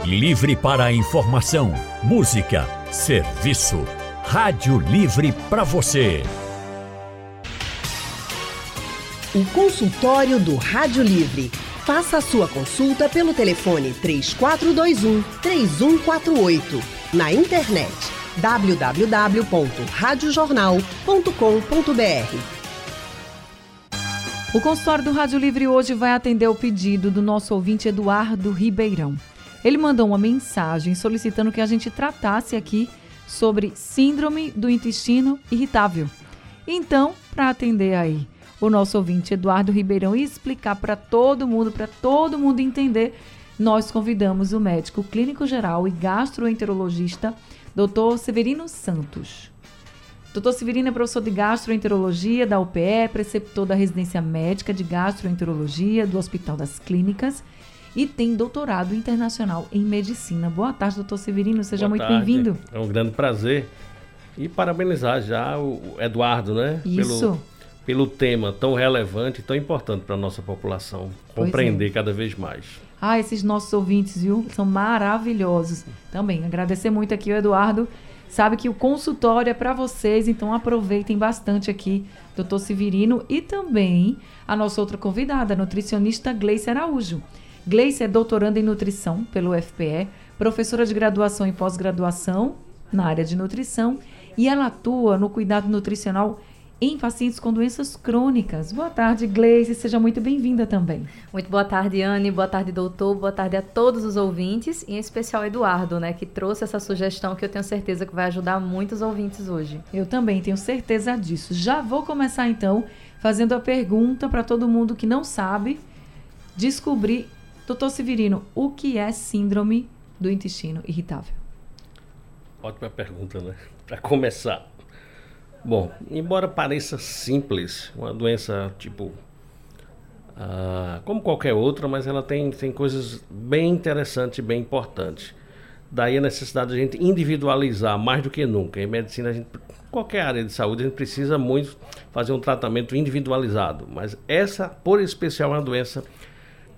Livre para a informação, música, serviço. Rádio Livre para você. O consultório do Rádio Livre. Faça a sua consulta pelo telefone 3421 3148. Na internet www.radiojornal.com.br. O consultório do Rádio Livre hoje vai atender o pedido do nosso ouvinte Eduardo Ribeirão. Ele mandou uma mensagem solicitando que a gente tratasse aqui sobre síndrome do intestino irritável. Então, para atender aí o nosso ouvinte Eduardo Ribeirão e explicar para todo mundo, para todo mundo entender, nós convidamos o médico clínico geral e gastroenterologista, Dr. Severino Santos. Dr. Severino é professor de gastroenterologia da UPE, preceptor da residência médica de gastroenterologia do Hospital das Clínicas e tem doutorado internacional em medicina. Boa tarde, doutor Severino, seja Boa muito bem-vindo. É um grande prazer. E parabenizar já o Eduardo, né? Isso. Pelo, pelo tema tão relevante e tão importante para a nossa população compreender é. cada vez mais. Ah, esses nossos ouvintes, viu? São maravilhosos. Também agradecer muito aqui o Eduardo. Sabe que o consultório é para vocês, então aproveitem bastante aqui, doutor Severino, e também a nossa outra convidada, a nutricionista Gleice Araújo. Gleice é doutoranda em nutrição pelo UFPE, professora de graduação e pós-graduação na área de nutrição, e ela atua no cuidado nutricional em pacientes com doenças crônicas. Boa tarde, Gleice, seja muito bem-vinda também. Muito boa tarde, Anne, boa tarde, doutor, boa tarde a todos os ouvintes, e em especial Eduardo, né, que trouxe essa sugestão que eu tenho certeza que vai ajudar muitos ouvintes hoje. Eu também tenho certeza disso. Já vou começar então fazendo a pergunta para todo mundo que não sabe descobrir, doutor Severino, o que é síndrome do intestino irritável? Ótima pergunta, né? Para começar. Bom, embora pareça simples, uma doença tipo. Uh, como qualquer outra, mas ela tem, tem coisas bem interessantes e bem importantes. Daí a necessidade de a gente individualizar mais do que nunca. Em medicina, a gente, qualquer área de saúde, a gente precisa muito fazer um tratamento individualizado. Mas essa, por especial, é uma doença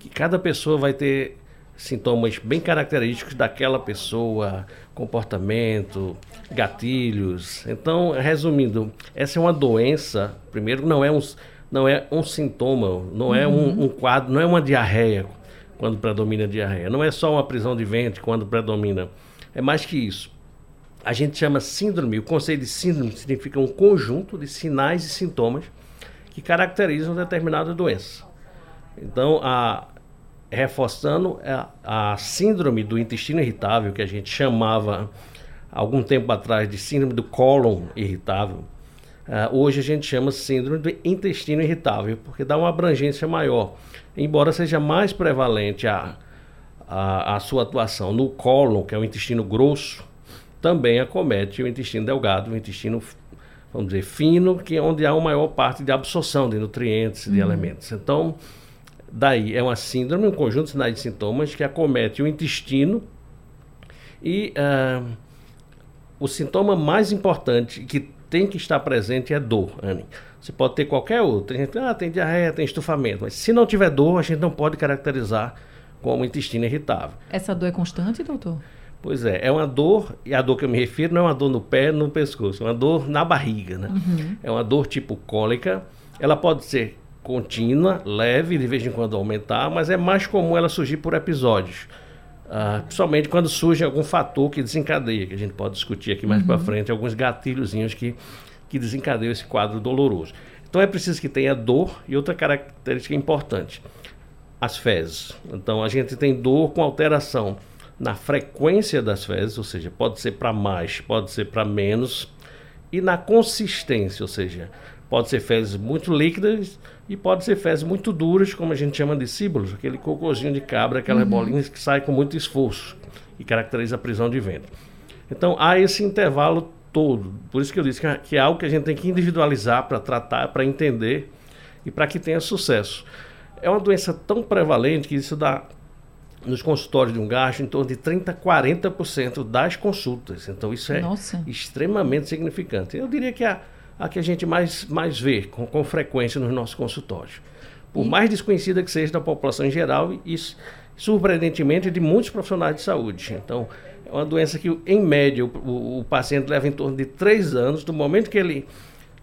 que cada pessoa vai ter sintomas bem característicos daquela pessoa, comportamento, gatilhos. Então, resumindo, essa é uma doença, primeiro, não é um, não é um sintoma, não uhum. é um, uhum. um, quadro, não é uma diarreia quando predomina a diarreia, não é só uma prisão de ventre quando predomina, é mais que isso. A gente chama síndrome, o conceito de síndrome significa um conjunto de sinais e sintomas que caracterizam determinada doença. Então, a, reforçando a, a síndrome do intestino irritável, que a gente chamava algum tempo atrás de síndrome do cólon irritável. Uh, hoje a gente chama síndrome do intestino irritável, porque dá uma abrangência maior. Embora seja mais prevalente a, a, a sua atuação no cólon, que é o intestino grosso, também acomete o intestino delgado, o intestino, vamos dizer, fino, que é onde há uma maior parte de absorção de nutrientes, de uhum. elementos. Então, Daí é uma síndrome, um conjunto de sinais de sintomas que acomete o intestino e uh, o sintoma mais importante que tem que estar presente é dor, Anne. Você pode ter qualquer outro. Tem gente, ah, tem diarreia, tem estufamento, mas se não tiver dor, a gente não pode caracterizar como intestino irritável. Essa dor é constante, doutor? Pois é, é uma dor, e a dor que eu me refiro não é uma dor no pé, no pescoço, é uma dor na barriga, né? Uhum. É uma dor tipo cólica. Ela pode ser contínua, leve, de vez em quando aumentar, mas é mais comum ela surgir por episódios. Uh, principalmente quando surge algum fator que desencadeia, que a gente pode discutir aqui mais uhum. para frente, alguns gatilhozinhos que, que desencadeiam esse quadro doloroso. Então é preciso que tenha dor e outra característica importante, as fezes. Então a gente tem dor com alteração na frequência das fezes, ou seja, pode ser para mais, pode ser para menos, e na consistência, ou seja, pode ser fezes muito líquidas e pode ser fezes muito duras, como a gente chama de síbolos, aquele cocôzinho de cabra, aquelas uhum. bolinhas que saem com muito esforço e caracteriza a prisão de ventre. Então há esse intervalo todo. Por isso que eu disse que, que é algo que a gente tem que individualizar para tratar, para entender e para que tenha sucesso. É uma doença tão prevalente que isso dá nos consultórios de um gasto em torno de 30 a 40% das consultas. Então isso é Nossa. extremamente significante. Eu diria que a a que a gente mais, mais vê com, com frequência nos nossos consultórios. Por e... mais desconhecida que seja da população em geral, isso, surpreendentemente, de muitos profissionais de saúde. Então, é uma doença que, em média, o, o paciente leva em torno de três anos, do momento que ele,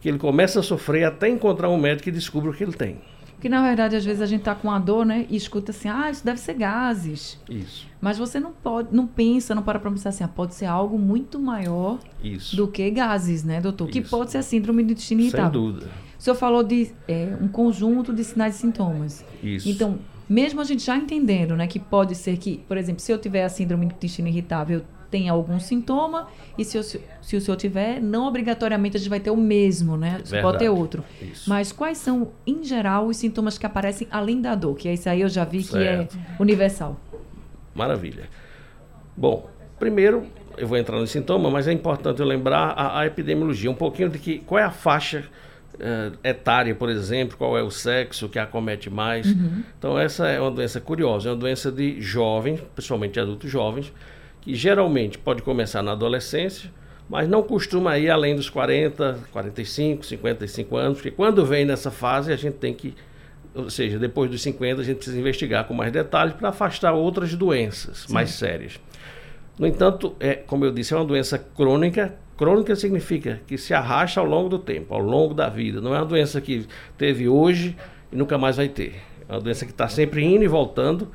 que ele começa a sofrer, até encontrar um médico que descubra o que ele tem. Que na verdade, às vezes a gente está com a dor, né? E escuta assim, ah, isso deve ser gases. Isso. Mas você não pode, não pensa, não para para pensar assim, ah, pode ser algo muito maior Isso. do que gases, né, doutor? Que Isso. pode ser a síndrome do intestino Sem irritável. dúvida. O senhor falou de é, um conjunto de sinais e sintomas. Isso. Então, mesmo a gente já entendendo, né, que pode ser que, por exemplo, se eu tiver a síndrome do intestino irritável, eu tenha algum sintoma, e se, eu- se o senhor tiver, não obrigatoriamente a gente vai ter o mesmo, né? Você pode ter outro. Isso. Mas quais são, em geral, os sintomas que aparecem além da dor? Que esse aí eu já vi Certo. que é universal. Maravilha. Bom, primeiro eu vou entrar no sintoma, mas é importante eu lembrar a, a epidemiologia, um pouquinho de que qual é a faixa eh, etária, por exemplo, qual é o sexo que acomete mais. Então essa é uma doença curiosa, é uma doença de jovens, principalmente de adultos jovens, que geralmente pode começar na adolescência, mas não costuma ir além dos 40, 45, 55 anos, porque quando vem nessa fase a gente tem que ou seja, depois dos 50 a gente precisa investigar com mais detalhes para afastar outras doenças mais sérias. No entanto, é, como eu disse, é uma doença crônica. Crônica significa que se arrasta ao longo do tempo, ao longo da vida. Não é uma doença que teve hoje e nunca mais vai ter. É uma doença que está sempre indo e voltando,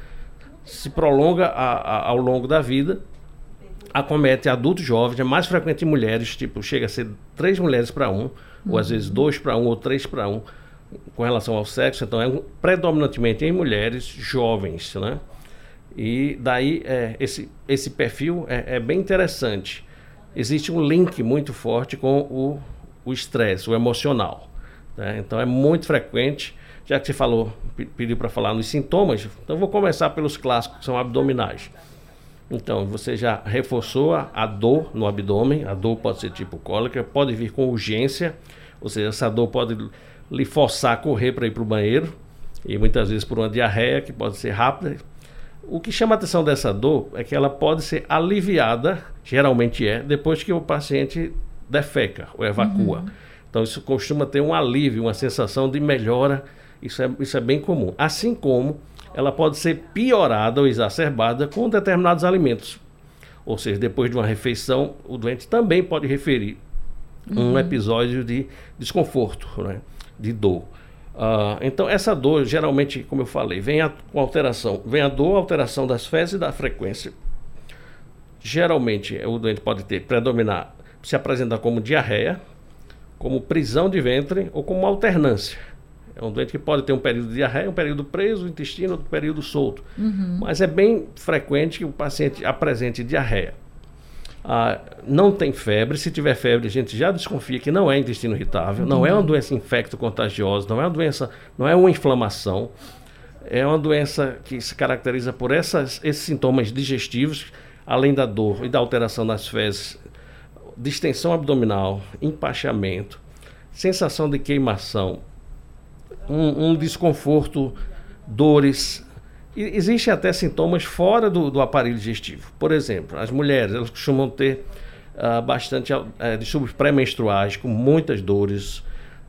se prolonga a- a- ao longo da vida, acomete adultos jovens, é mais frequente em mulheres, tipo, chega a ser três mulheres para um, ou às vezes dois para um, ou três para um, com relação ao sexo, então é predominantemente em mulheres jovens, né? E daí é, esse, esse perfil é, é bem interessante. Existe um link muito forte com o o estresse, o emocional. né? Então é muito frequente, já que você falou, pe- pediu para falar nos sintomas, então vou começar pelos clássicos, que são abdominais. Então, você já reforçou a, a dor no abdômen, a dor pode ser tipo cólica, pode vir com urgência, ou seja, essa dor pode lhe forçar a correr para ir para o banheiro, e muitas vezes por uma diarreia, que pode ser rápida. O que chama a atenção dessa dor é que ela pode ser aliviada, geralmente é, depois que o paciente defeca ou evacua. Então, isso costuma ter um alívio, uma sensação de melhora, isso é, isso é bem comum. Assim como ela pode ser piorada ou exacerbada com determinados alimentos. Ou seja, depois de uma refeição, o doente também pode referir um episódio de desconforto, né? de dor. Ah, então, essa dor, geralmente, como eu falei, vem a, com alteração, vem a dor, alteração das fezes e da frequência. Geralmente, o doente pode ter, predominar, se apresentar como diarreia, como prisão de ventre ou como alternância. É um doente que pode ter um período de diarreia, um período preso, o intestino, outro período solto. Mas é bem frequente que o paciente apresente diarreia. Ah, não tem febre, se tiver febre a gente já desconfia que não é intestino irritável, não é uma doença infecto-contagiosa, não é uma doença, não é uma inflamação, é uma doença que se caracteriza por essas, esses sintomas digestivos, além da dor e da alteração nas fezes, distensão abdominal, empachamento, sensação de queimação, um, um desconforto, dores. E existem até sintomas fora do, do aparelho digestivo. Por exemplo, as mulheres elas costumam ter ah, bastante ah, distúrbios pré-menstruais, com muitas dores,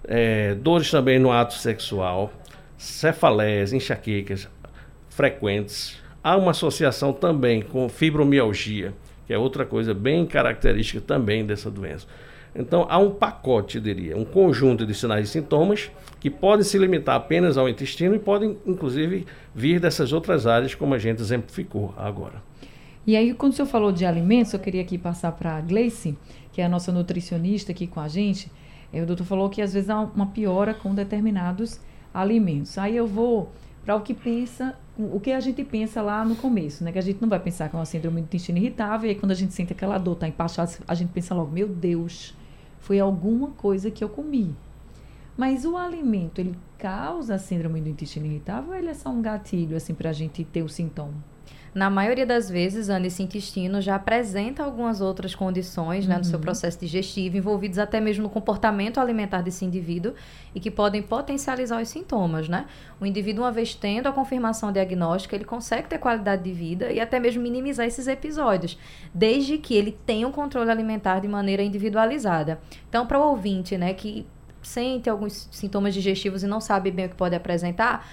eh, dores também no ato sexual, cefaleias, enxaquecas frequentes. Há uma associação também com fibromialgia, que é outra coisa bem característica também dessa doença. Então, há um pacote, eu diria, um conjunto de sinais e sintomas que podem se limitar apenas ao intestino e podem, inclusive, vir dessas outras áreas, como a gente exemplificou agora. E aí, quando o senhor falou de alimentos, eu queria aqui passar para a Gleice, que é a nossa nutricionista aqui com a gente. Eh, o doutor falou que às vezes há uma piora com determinados alimentos. Aí eu vou para o que pensa, o que a gente pensa lá no começo, né? Que a gente não vai pensar que é uma síndrome do intestino irritável, e aí quando a gente sente aquela dor, tá empachado, a gente pensa logo, meu Deus, foi alguma coisa que eu comi. Mas o alimento, ele causa a síndrome do intestino irritável ou ele é só um gatilho, assim, para a gente ter o sintoma? Na maioria das vezes, Ana, esse intestino já apresenta algumas outras condições né, no seu processo digestivo, envolvidos até mesmo no comportamento alimentar desse indivíduo e que podem potencializar os sintomas, né? O indivíduo, uma vez tendo a confirmação diagnóstica, ele consegue ter qualidade de vida e até mesmo minimizar esses episódios, desde que ele tenha um controle alimentar de maneira individualizada. Então, para o ouvinte, né, que sente alguns sintomas digestivos e não sabe bem o que pode apresentar,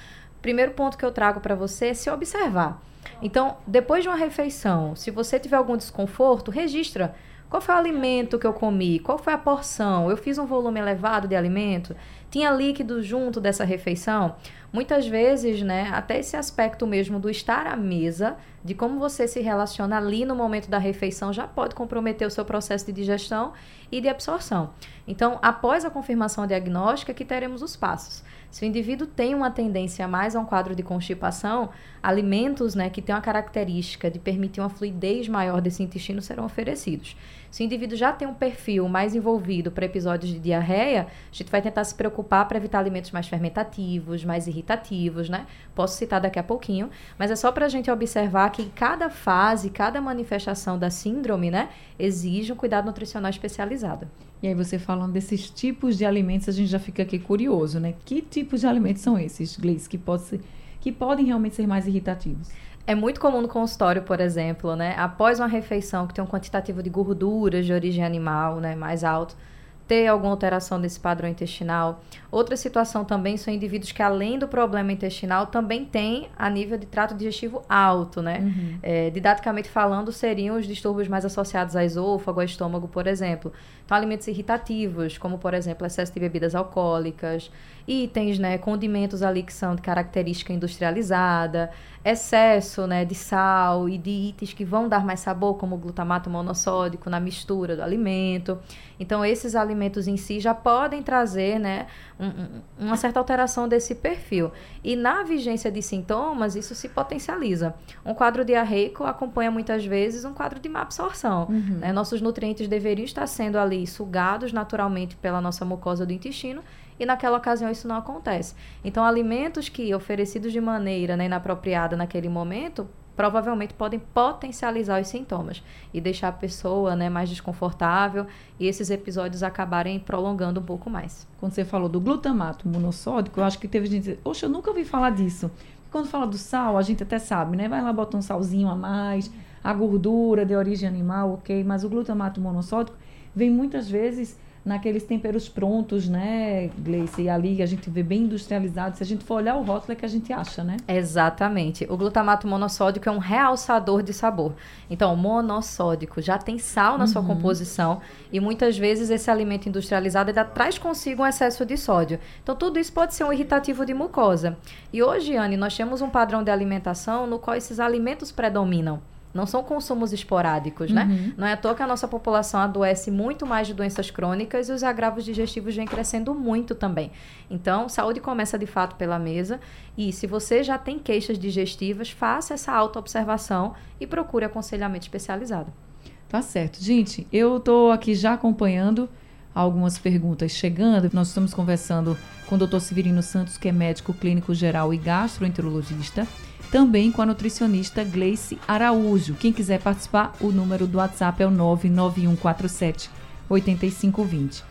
primeiro ponto que eu trago para você é se observar. Então, depois de uma refeição, se você tiver algum desconforto, registra qual foi o alimento que eu comi? Qual foi a porção? Eu fiz um volume elevado de alimento? Tinha líquido junto dessa refeição? Muitas vezes, né, até esse aspecto mesmo do estar à mesa, de como você se relaciona ali no momento da refeição, já pode comprometer o seu processo de digestão e de absorção. Então, após a confirmação diagnóstica, que teremos os passos. Se o indivíduo tem uma tendência mais a um quadro de constipação, alimentos né, que têm uma característica de permitir uma fluidez maior desse intestino serão oferecidos. Se o indivíduo já tem um perfil mais envolvido para episódios de diarreia, a gente vai tentar se preocupar para evitar alimentos mais fermentativos, mais irritativos, né? Posso citar daqui a pouquinho, mas é só para a gente observar que cada fase, cada manifestação da síndrome, né, exige um cuidado nutricional especializado. E aí você falando desses tipos de alimentos, a gente já fica aqui curioso, né? Que tipos de alimentos são esses, Gleice, que, pode ser, que podem realmente ser mais irritativos? É muito comum no consultório, por exemplo, né? Após uma refeição que tem um quantitativo de gorduras de origem animal, né, mais alto, ter alguma alteração desse padrão intestinal. Outra situação também são indivíduos que, além do problema intestinal, também têm a nível de trato digestivo alto, né? Uhum. É, didaticamente falando, seriam os distúrbios mais associados a esôfago, a estômago, por exemplo. Então, alimentos irritativos, como, por exemplo, excesso de bebidas alcoólicas, itens, né, condimentos ali que são de característica industrializada, excesso, né, de sal e de itens que vão dar mais sabor, como o glutamato monossódico na mistura do alimento. Então, esses alimentos em si já podem trazer, né, um, uma certa alteração desse perfil. E na vigência de sintomas, isso se potencializa. Um quadro diarreico acompanha muitas vezes um quadro de má absorção. Uhum. Né? Nossos nutrientes deveriam estar sendo ali sugados naturalmente pela nossa mucosa do intestino e naquela ocasião isso não acontece. Então, alimentos que oferecidos de maneira né, inapropriada naquele momento provavelmente podem potencializar os sintomas e deixar a pessoa né, mais desconfortável e esses episódios acabarem prolongando um pouco mais. Quando você falou do glutamato monossódico, eu acho que teve gente dizer, oxe, eu nunca ouvi falar disso. Quando fala do sal, a gente até sabe, né? Vai lá, bota um salzinho a mais, a gordura de origem animal, ok, mas o glutamato monossódico vem muitas vezes naqueles temperos prontos, né, Gleice? E ali a gente vê bem industrializado. Se a gente for olhar o rótulo, é que a gente acha, né? Exatamente. O glutamato monossódico é um realçador de sabor. Então, monossódico já tem sal na uhum. sua composição e muitas vezes esse alimento industrializado ainda traz consigo um excesso de sódio. Então, tudo isso pode ser um irritativo de mucosa. E hoje, Anne, nós temos um padrão de alimentação no qual esses alimentos predominam. Não são consumos esporádicos, né? uhum. né? Não é à toa que a nossa população adoece muito mais de doenças crônicas e os agravos digestivos vêm crescendo muito também. Então, saúde começa de fato pela mesa. E se você já tem queixas digestivas, faça essa autoobservação e procure aconselhamento especializado. Tá certo. Gente, eu estou aqui já acompanhando algumas perguntas chegando. Nós estamos conversando com o Dr. Severino Santos, que é médico clínico geral e gastroenterologista também com a nutricionista Gleice Araújo. Quem quiser participar, o número do WhatsApp é o 99147 8520.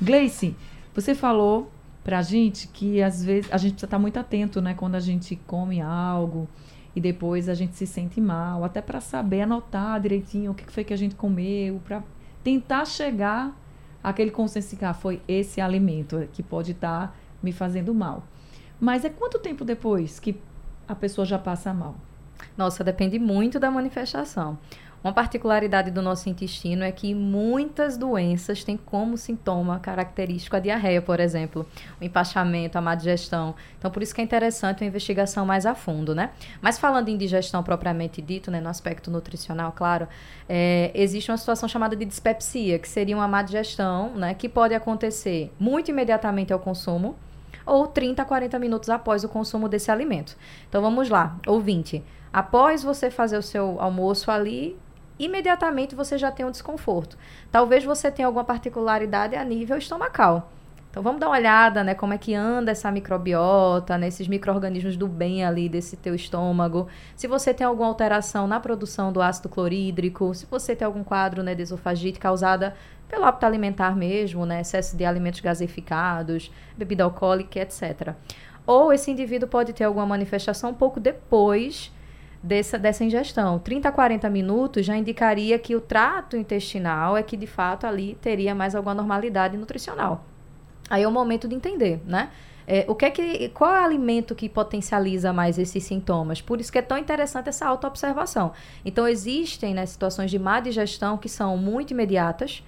Gleice, você falou pra gente que às vezes a gente precisa estar muito atento, né, quando a gente come algo e depois a gente se sente mal, até para saber anotar direitinho o que foi que a gente comeu, para tentar chegar àquele consenso que ah, foi esse alimento que pode estar me fazendo mal. Mas é quanto tempo depois que a pessoa já passa mal? Nossa, depende muito da manifestação. Uma particularidade do nosso intestino é que muitas doenças têm como sintoma característico a diarreia, por exemplo, o empachamento, a má digestão. Então, por isso que é interessante uma investigação mais a fundo, né? Mas falando em digestão propriamente dito, né, no aspecto nutricional, claro, é, existe uma situação chamada de dispepsia, que seria uma má digestão, né, que pode acontecer muito imediatamente ao consumo, ou 30 a 40 minutos após o consumo desse alimento. Então vamos lá, ouvinte. Após você fazer o seu almoço ali, imediatamente você já tem um desconforto. Talvez você tenha alguma particularidade a nível estomacal. Então vamos dar uma olhada, né, como é que anda essa microbiota, né, micro-organismos do bem ali desse teu estômago. Se você tem alguma alteração na produção do ácido clorídrico, se você tem algum quadro, né, de esofagite causada pelo hábito alimentar mesmo, né, excesso de alimentos gaseificados, bebida alcoólica, etc. Ou esse indivíduo pode ter alguma manifestação um pouco depois dessa, dessa ingestão. 30 a 40 minutos já indicaria que o trato intestinal é que de fato ali teria mais alguma normalidade nutricional. Aí é o momento de entender, né? É, o que é que, qual é o alimento que potencializa mais esses sintomas? Por isso que é tão interessante essa autoobservação. Então, existem né, situações de má digestão que são muito imediatas,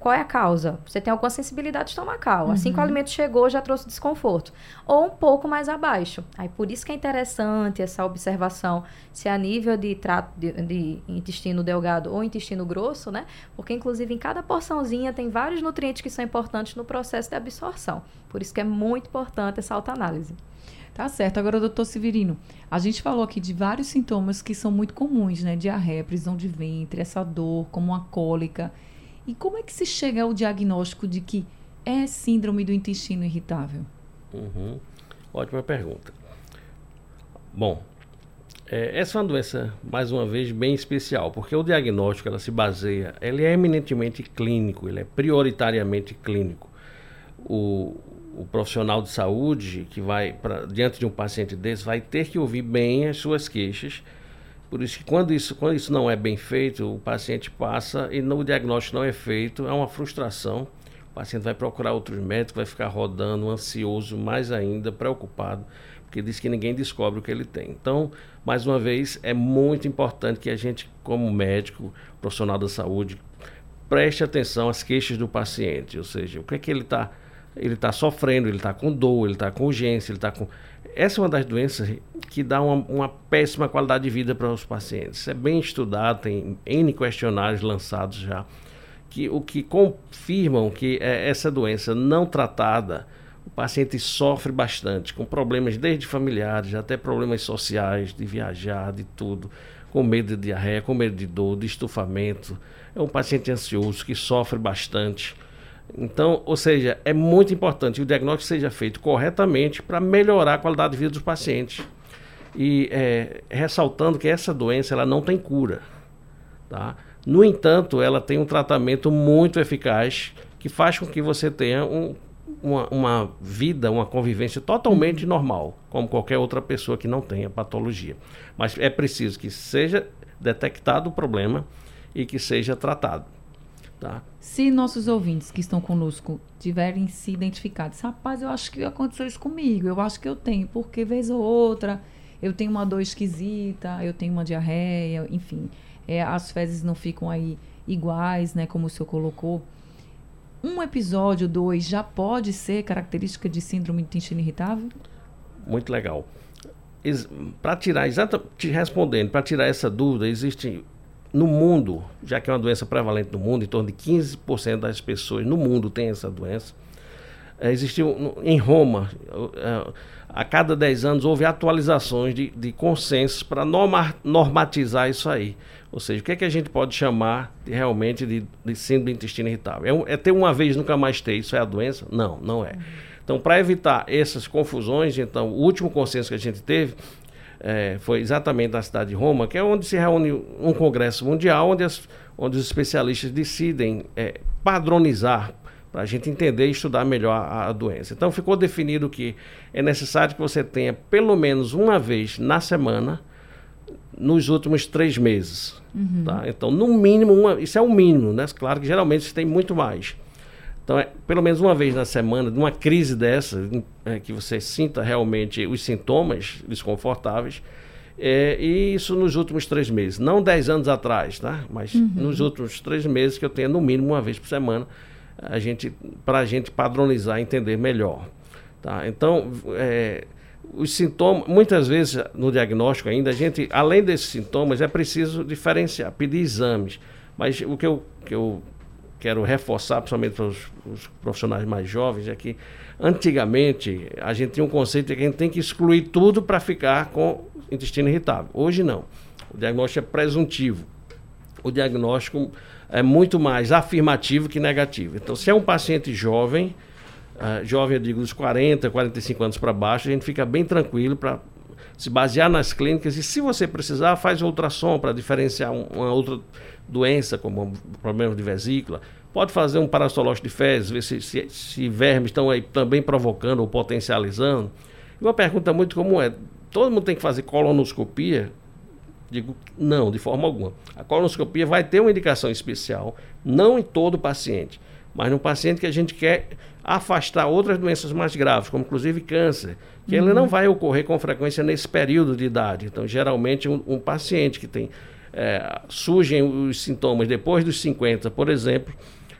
qual é a causa? Você tem alguma sensibilidade estomacal. Uhum. Assim que o uhum. alimento chegou, já trouxe desconforto. Ou um pouco mais abaixo. Aí por isso que é interessante essa observação se a nível de trato de, de, intestino delgado ou intestino grosso, né? Porque inclusive em cada porçãozinha tem vários nutrientes que são importantes no processo de absorção. Por isso que é muito importante essa autoanálise. Tá certo. Agora, doutor Severino, a gente falou aqui de vários sintomas que são muito comuns, né? Diarreia, prisão de ventre, essa dor, como a cólica. E como é que se chega ao diagnóstico de que é síndrome do intestino irritável? Uhum. Ótima pergunta. Bom, é, essa é uma doença, mais uma vez, bem especial, porque o diagnóstico ela se baseia, ele é eminentemente clínico, ele é prioritariamente clínico. O, o profissional de saúde que vai pra, diante de um paciente desse vai ter que ouvir bem as suas queixas por isso que quando isso, quando isso não é bem feito, o paciente passa e no diagnóstico não é feito, é uma frustração. O paciente vai procurar outros médicos, vai ficar rodando, ansioso, mais ainda, preocupado, porque diz que ninguém descobre o que ele tem. Então, mais uma vez, é muito importante que a gente, como médico, profissional da saúde, preste atenção às queixas do paciente, ou seja, o que é que ele está ele está sofrendo, ele está com dor, ele está com urgência, ele está com essa é uma das doenças que dá uma, uma péssima qualidade de vida para os pacientes. É bem estudado, tem N questionários lançados já, que o que confirmam que é, essa doença não tratada, o paciente sofre bastante, com problemas desde familiares até problemas sociais, de viajar, de tudo, com medo de diarreia, com medo de dor, de estufamento. É um paciente ansioso que sofre bastante. Então, ou seja, é muito importante que o diagnóstico seja feito corretamente para melhorar a qualidade de vida dos pacientes. E é, ressaltando que essa doença ela não tem cura. Tá? No entanto, ela tem um tratamento muito eficaz que faz com que você tenha um, uma, uma, vida, uma convivência totalmente normal, como qualquer outra pessoa que não tenha patologia. Mas é preciso que seja detectado o problema e que seja tratado. Tá? Se nossos ouvintes que estão conosco tiverem se identificado, rapaz, eu acho que aconteceu isso comigo, eu acho que eu tenho, porque vez ou outra eu tenho uma dor esquisita, eu tenho uma diarreia, enfim, é, as fezes não ficam aí iguais, né, como o senhor colocou. Um episódio, dois, já pode ser característica de síndrome de intestino irritável? Muito legal. Para tirar, exatamente respondendo, para tirar essa dúvida, existe no mundo, já que é uma doença prevalente no mundo, em torno de 15% das pessoas no mundo têm essa doença. É, existiu em Roma, é, a cada 10 anos houve atualizações de, de consensos para normatizar isso aí. Ou seja, o que é que a gente pode chamar de, realmente de, de síndrome do intestino irritável? É, é, ter uma vez nunca mais ter, isso é a doença? Não, não é. Então, para evitar essas confusões, então, o último consenso que a gente teve é, foi exatamente na cidade de Roma, que é onde se reúne um congresso mundial, onde, as, onde os especialistas decidem é, padronizar para a gente entender e estudar melhor a, a, doença. Então ficou definido que é necessário que você tenha pelo menos uma vez na semana nos últimos três meses. Uhum. Tá? Então, no mínimo, uma, isso é o mínimo, né? Claro que geralmente você tem muito mais. Então, é, pelo menos uma vez na semana, numa crise dessa, é, que você sinta realmente os sintomas desconfortáveis, é, e isso nos últimos três meses. Não dez anos atrás, tá? Mas uhum. nos últimos três meses que eu tenho no mínimo uma vez por semana, a gente, para a gente padronizar e entender melhor. Tá? Então, é, os sintomas, muitas vezes no diagnóstico ainda, a gente, além desses sintomas, é preciso diferenciar, pedir exames. Mas o que eu, que eu quero reforçar, principalmente para os, os, profissionais mais jovens, é que antigamente a gente tinha um conceito de que a gente tem que excluir tudo para ficar com intestino irritável. Hoje não. O diagnóstico é presuntivo. O diagnóstico é muito mais afirmativo que negativo. Então, se é um paciente jovem, uh, jovem eu digo dos 40, 45 anos para baixo, a gente fica bem tranquilo para se basear nas clínicas e se você precisar, faz ultrassom para diferenciar uma outra doença, como problema de vesícula. Pode fazer um parastológico de fezes, ver se, se, se vermes estão aí também provocando ou potencializando. E uma pergunta muito comum é: todo mundo tem que fazer colonoscopia? Digo, não, de forma alguma. A colonoscopia vai ter uma indicação especial, não em todo paciente, mas num paciente que a gente quer afastar outras doenças mais graves, como inclusive câncer, que uhum. ele não vai ocorrer com frequência nesse período de idade. Então, geralmente, um, um paciente que tem é, surgem os sintomas depois dos 50, por exemplo,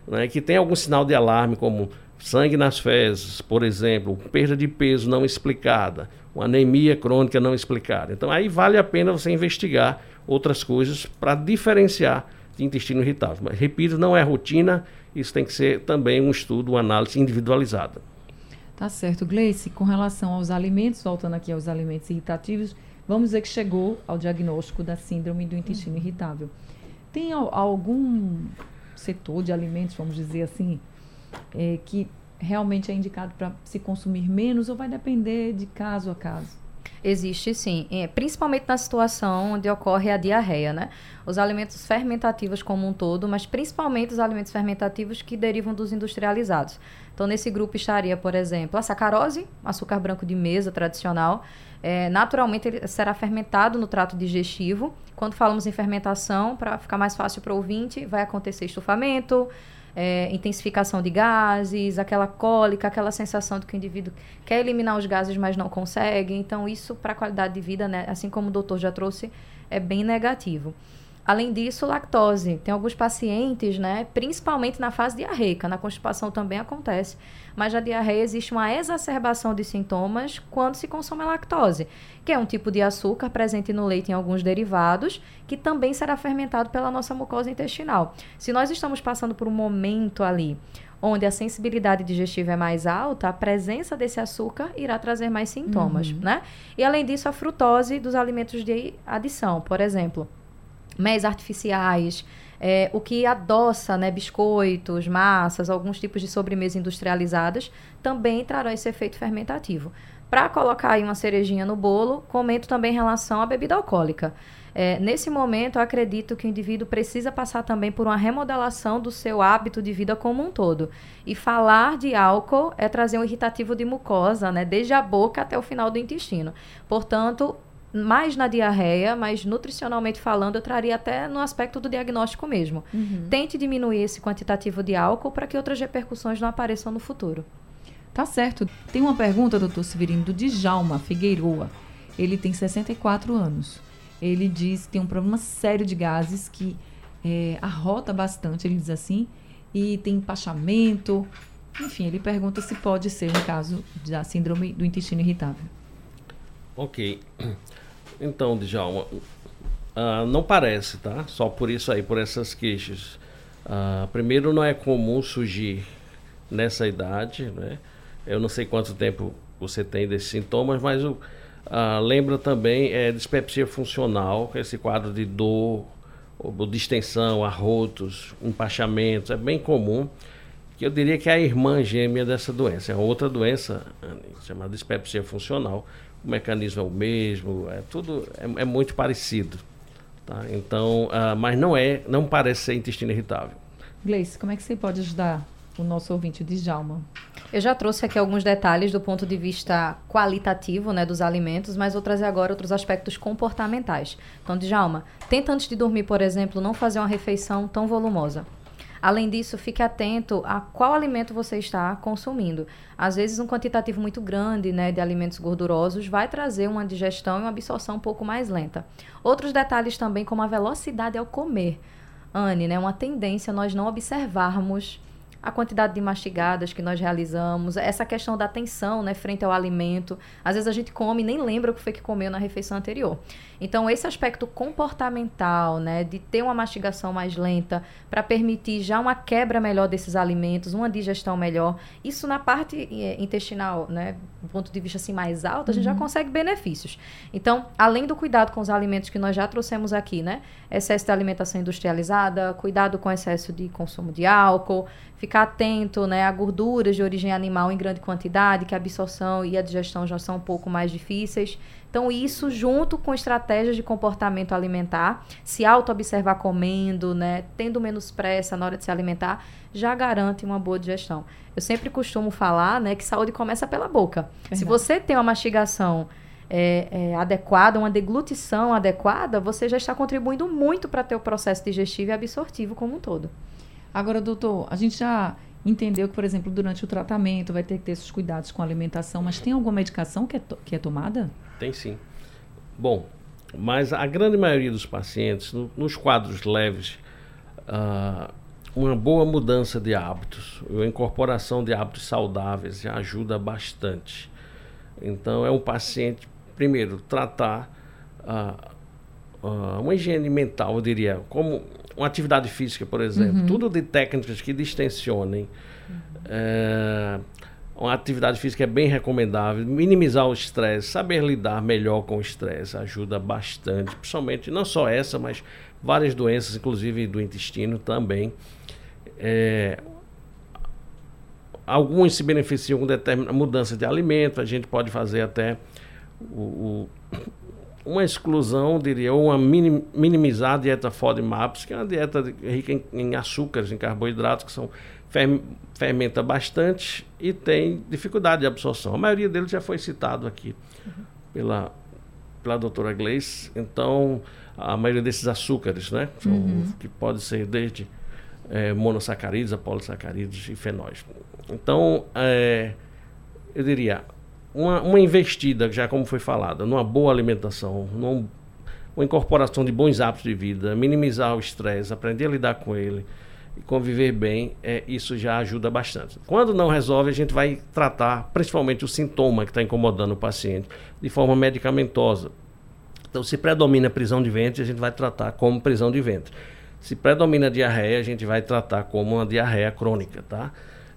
né, que tem algum sinal de alarme, como sangue nas fezes, por exemplo, perda de peso não explicada, uma anemia crônica não explicada. Então, aí vale a pena você investigar outras coisas para diferenciar de intestino irritável. Mas, repito, não é rotina, isso tem que ser também um estudo, uma análise individualizada. Tá certo. Gleice, com relação aos alimentos, voltando aqui aos alimentos irritativos, vamos dizer que chegou ao diagnóstico da síndrome do intestino uhum. irritável. Tem algum setor de alimentos, vamos dizer assim, é, que realmente é indicado para se consumir menos ou vai depender de caso a caso? Existe sim, é, principalmente na situação onde ocorre a diarreia, né? Os alimentos fermentativos como um todo, mas principalmente os alimentos fermentativos que derivam dos industrializados. Então, nesse grupo estaria, por exemplo, a sacarose, açúcar branco de mesa tradicional. É, naturalmente, ele será fermentado no trato digestivo. Quando falamos em fermentação, para ficar mais fácil para o ouvinte, vai acontecer estufamento, é, intensificação de gases, aquela cólica, aquela sensação de que o indivíduo quer eliminar os gases, mas não consegue. Então, isso para a qualidade de vida, né, assim como o doutor já trouxe, é bem negativo. Além disso, lactose. Tem alguns pacientes, né, principalmente na fase diarreica, na constipação também acontece, mas na diarreia existe uma exacerbação de sintomas quando se consome a lactose, que é um tipo de açúcar presente no leite em alguns derivados, que também será fermentado pela nossa mucosa intestinal. Se nós estamos passando por um momento ali onde a sensibilidade digestiva é mais alta, a presença desse açúcar irá trazer mais sintomas, uhum. né? E além disso, a frutose dos alimentos de adição, por exemplo, méis artificiais, é, o que adoça né, biscoitos, massas, alguns tipos de sobremesas industrializadas, também trará esse efeito fermentativo. Para colocar aí uma cerejinha no bolo, comento também em relação à bebida alcoólica. É, nesse momento, eu acredito que o indivíduo precisa passar também por uma remodelação do seu hábito de vida como um todo. E falar de álcool é trazer um irritativo de mucosa, né, desde a boca até o final do intestino. Portanto, mais na diarreia, mas nutricionalmente falando, eu traria até no aspecto do diagnóstico mesmo. Uhum. Tente diminuir esse quantitativo de álcool para que outras repercussões não apareçam no futuro. Tá certo. Tem uma pergunta, doutor Severino, do Djalma Figueiroa. Ele tem 64 anos. Ele diz que tem um problema sério de gases que é, arrota bastante, ele diz assim, e tem empachamento. Enfim, ele pergunta se pode ser um caso da síndrome do intestino irritável. Ok. Então, Djalma, uh, não parece, tá? Só por isso aí, por essas queixas. Uh, primeiro, não é comum surgir nessa idade, né? Eu não sei quanto tempo você tem desses sintomas, mas uh, lembra também é, dispepsia funcional, é esse quadro de dor, distensão, arrotos, empachamentos, é bem comum. Que eu diria que é a irmã gêmea dessa doença. É outra doença chamada dispepsia funcional, o mecanismo é o mesmo, é tudo é, é muito parecido. Tá? Então, uh, mas não é, não parece ser intestino irritável. Gleice, como é que você pode ajudar o nosso ouvinte de Djalma? Eu já trouxe aqui alguns detalhes do ponto de vista qualitativo né, dos alimentos, mas vou trazer agora outros aspectos comportamentais. Então, Djalma, tenta antes de dormir, por exemplo, não fazer uma refeição tão volumosa. Além disso, fique atento a qual alimento você está consumindo. Às vezes, um quantitativo muito grande né, de alimentos gordurosos vai trazer uma digestão e uma absorção um pouco mais lenta. Outros detalhes também, como a velocidade ao comer. Anne, né, uma tendência nós não observarmos a quantidade de mastigadas que nós realizamos, essa questão da atenção né, frente ao alimento. Às vezes a gente come e nem lembra o que foi que comeu na refeição anterior. Então, esse aspecto comportamental, né, de ter uma mastigação mais lenta, para permitir já uma quebra melhor desses alimentos, uma digestão melhor, isso na parte eh, intestinal, né, do ponto de vista assim mais alto, a gente uhum. já consegue benefícios. Então, além do cuidado com os alimentos que nós já trouxemos aqui, né, excesso de alimentação industrializada, cuidado com excesso de consumo de álcool, ficar atento né, a gorduras de origem animal em grande quantidade, que a absorção e a digestão já são um pouco mais difíceis. Então, isso junto com estratégias de comportamento alimentar, se auto-observar comendo, né, tendo menos pressa na hora de se alimentar, já garante uma boa digestão. Eu sempre costumo falar né, que saúde começa pela boca. Verdade. Se você tem uma mastigação é, é, adequada, uma deglutição adequada, você já está contribuindo muito para ter o processo digestivo e absortivo como um todo. Agora, doutor, a gente já entendeu que, por exemplo, durante o tratamento vai ter que ter esses cuidados com a alimentação, mas tem alguma medicação que é, que é tomada? Tem sim. Bom, mas a grande maioria dos pacientes, no, nos quadros leves, uh, uma boa mudança de hábitos, a incorporação de hábitos saudáveis já ajuda bastante. Então, é um paciente, primeiro, tratar uh, uh, uma higiene mental, eu diria, como uma atividade física, por exemplo, uhum. tudo de técnicas que distensionem. Uhum. É, uma atividade física é bem recomendável, minimizar o estresse, saber lidar melhor com o estresse ajuda bastante, principalmente não só essa, mas várias doenças, inclusive do intestino também. É, alguns se beneficiam com determinada mudança de alimento, a gente pode fazer até o, o uma exclusão, diria, ou uma minim, minimizar a dieta FODMAPs, que é uma dieta rica em, em açúcares, em carboidratos, que são fermenta bastante e tem dificuldade de absorção. A maioria deles já foi citado aqui uhum. pela, pela doutora Gleice. Então, a maioria desses açúcares, né? São, uhum. Que pode ser desde é, monossacarídeos a polissacarídeos e fenóis. Então, é, eu diria, uma, uma investida, já como foi falado, numa boa alimentação, num, uma incorporação de bons hábitos de vida, minimizar o estresse, aprender a lidar com ele e conviver bem, é, isso já ajuda bastante. Quando não resolve, a gente vai tratar principalmente o sintoma que está incomodando o paciente de forma medicamentosa. Então, se predomina prisão de ventre, a gente vai tratar como prisão de ventre. Se predomina diarreia, a gente vai tratar como uma diarreia crônica, tá?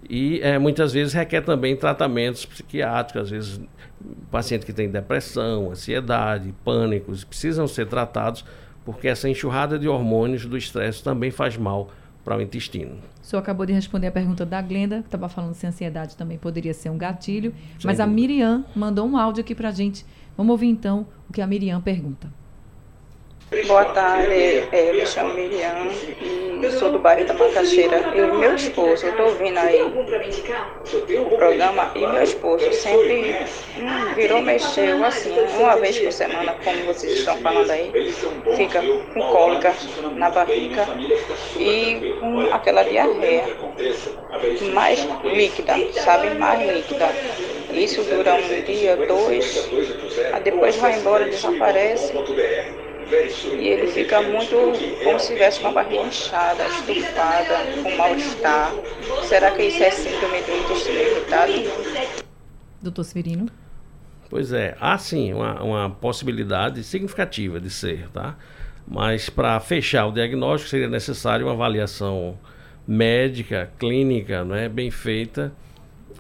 E é, muitas vezes requer também tratamentos psiquiátricos, às vezes paciente que tem depressão, ansiedade, pânicos, precisam ser tratados porque essa enxurrada de hormônios do estresse também faz mal para o intestino. O senhor acabou de responder a pergunta da Glenda, que estava falando se ansiedade também poderia ser um gatilho, Sem mas dúvida. a Miriam mandou um áudio aqui para a gente. Vamos ouvir então o que a Miriam pergunta. Boa tarde, é, eu me chamo Miriam e sou do bairro da Macaxeira. E meu esposo, eu estou ouvindo aí o programa e meu esposo sempre hum, virou, mexeu assim, uma vez por semana, como vocês estão falando aí, fica com cólica na barriga e com aquela diarreia mais líquida, sabe? Mais líquida. Isso dura um dia, dois, depois vai embora, desaparece. E ele fica muito como se tivesse com a barriga inchada, estufada, com mal-estar. Será que isso é síndrome do intestino irritado? Doutor Severino? Pois é, há sim uma, uma possibilidade significativa de ser, tá? Mas para fechar o diagnóstico seria necessário uma avaliação médica, clínica, né, bem feita,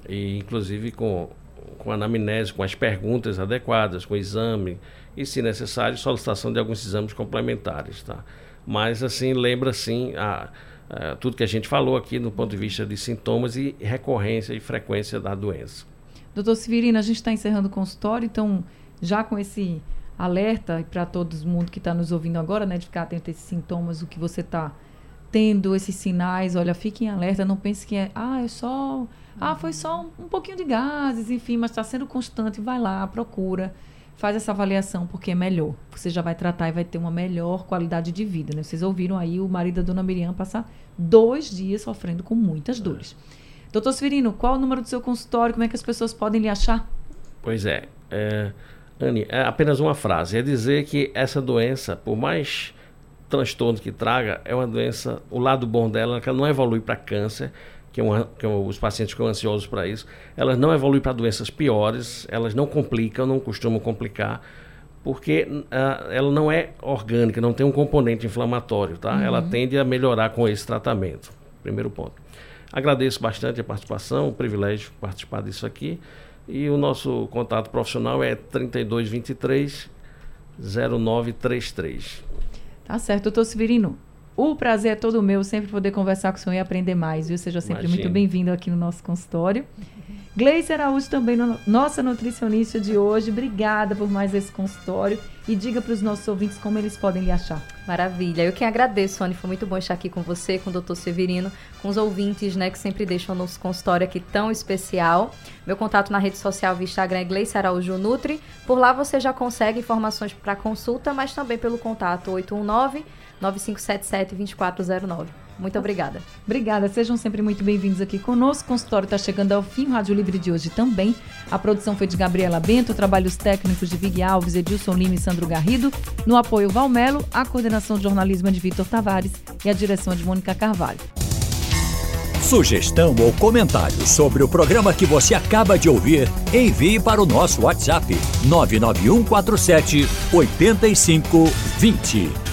e inclusive com, com anamnese, com as perguntas adequadas, com o exame, e, se necessário, solicitação de alguns exames complementares. Tá? Mas, assim, lembra, assim, a, a, tudo que a gente falou aqui no ponto de vista de sintomas e recorrência e frequência da doença. Doutor Severino, a gente está encerrando o consultório, então, já com esse alerta para todo mundo que está nos ouvindo agora, né, de ficar atento a esses sintomas, o que você está tendo, esses sinais, olha, fique em alerta, não pense que é, ah, é só, ah, foi só um, um pouquinho de gases, enfim, mas está sendo constante, vai lá, procura faz essa avaliação porque é melhor. Você já vai tratar e vai ter uma melhor qualidade de vida. Né? Vocês ouviram aí o marido da dona Miriam passar dois dias sofrendo com muitas dores. Doutor Svirino, qual o número do seu consultório? Como é que as pessoas podem lhe achar? Pois é. é Anne, é apenas uma frase. É dizer que essa doença, por mais transtorno que traga, é uma doença, o lado bom dela é que ela não evolui para câncer, que, é uma, que é os pacientes ficam ansiosos para isso, elas não evoluem para doenças piores, elas não complicam, não costumam complicar, porque uh, ela não é orgânica, não tem um componente inflamatório, tá? Uhum. Ela tende a melhorar com esse tratamento. Primeiro ponto. Agradeço bastante a participação, o privilégio de participar disso aqui. E o nosso contato profissional é 3223 0933. Tá certo, doutor Severino. O prazer é todo meu, sempre poder conversar com o senhor e aprender mais, viu? Seja sempre Imagina. muito bem-vindo aqui no nosso consultório. Gleice Araújo também, no, nossa nutricionista de hoje. Obrigada por mais esse consultório. E diga para os nossos ouvintes como eles podem lhe achar. Maravilha. Eu que agradeço, Sônia. Foi muito bom estar aqui com você, com o doutor Severino, com os ouvintes, né, que sempre deixam o nosso consultório aqui tão especial. Meu contato na rede social via Instagram é Gleice Araújo Nutri. Por lá você já consegue informações para consulta, mas também pelo contato 819 9577 2409. Muito obrigada. Obrigada, sejam sempre muito bem-vindos aqui conosco. O consultório está chegando ao fim, o Rádio Livre de hoje também. A produção foi de Gabriela Bento, trabalhos técnicos de Vig Alves, Edilson Lima e Sandro Garrido. No apoio, Valmelo, a coordenação de jornalismo é de Vitor Tavares e a direção é de Mônica Carvalho. Sugestão ou comentário sobre o programa que você acaba de ouvir, envie para o nosso WhatsApp 99147 8520.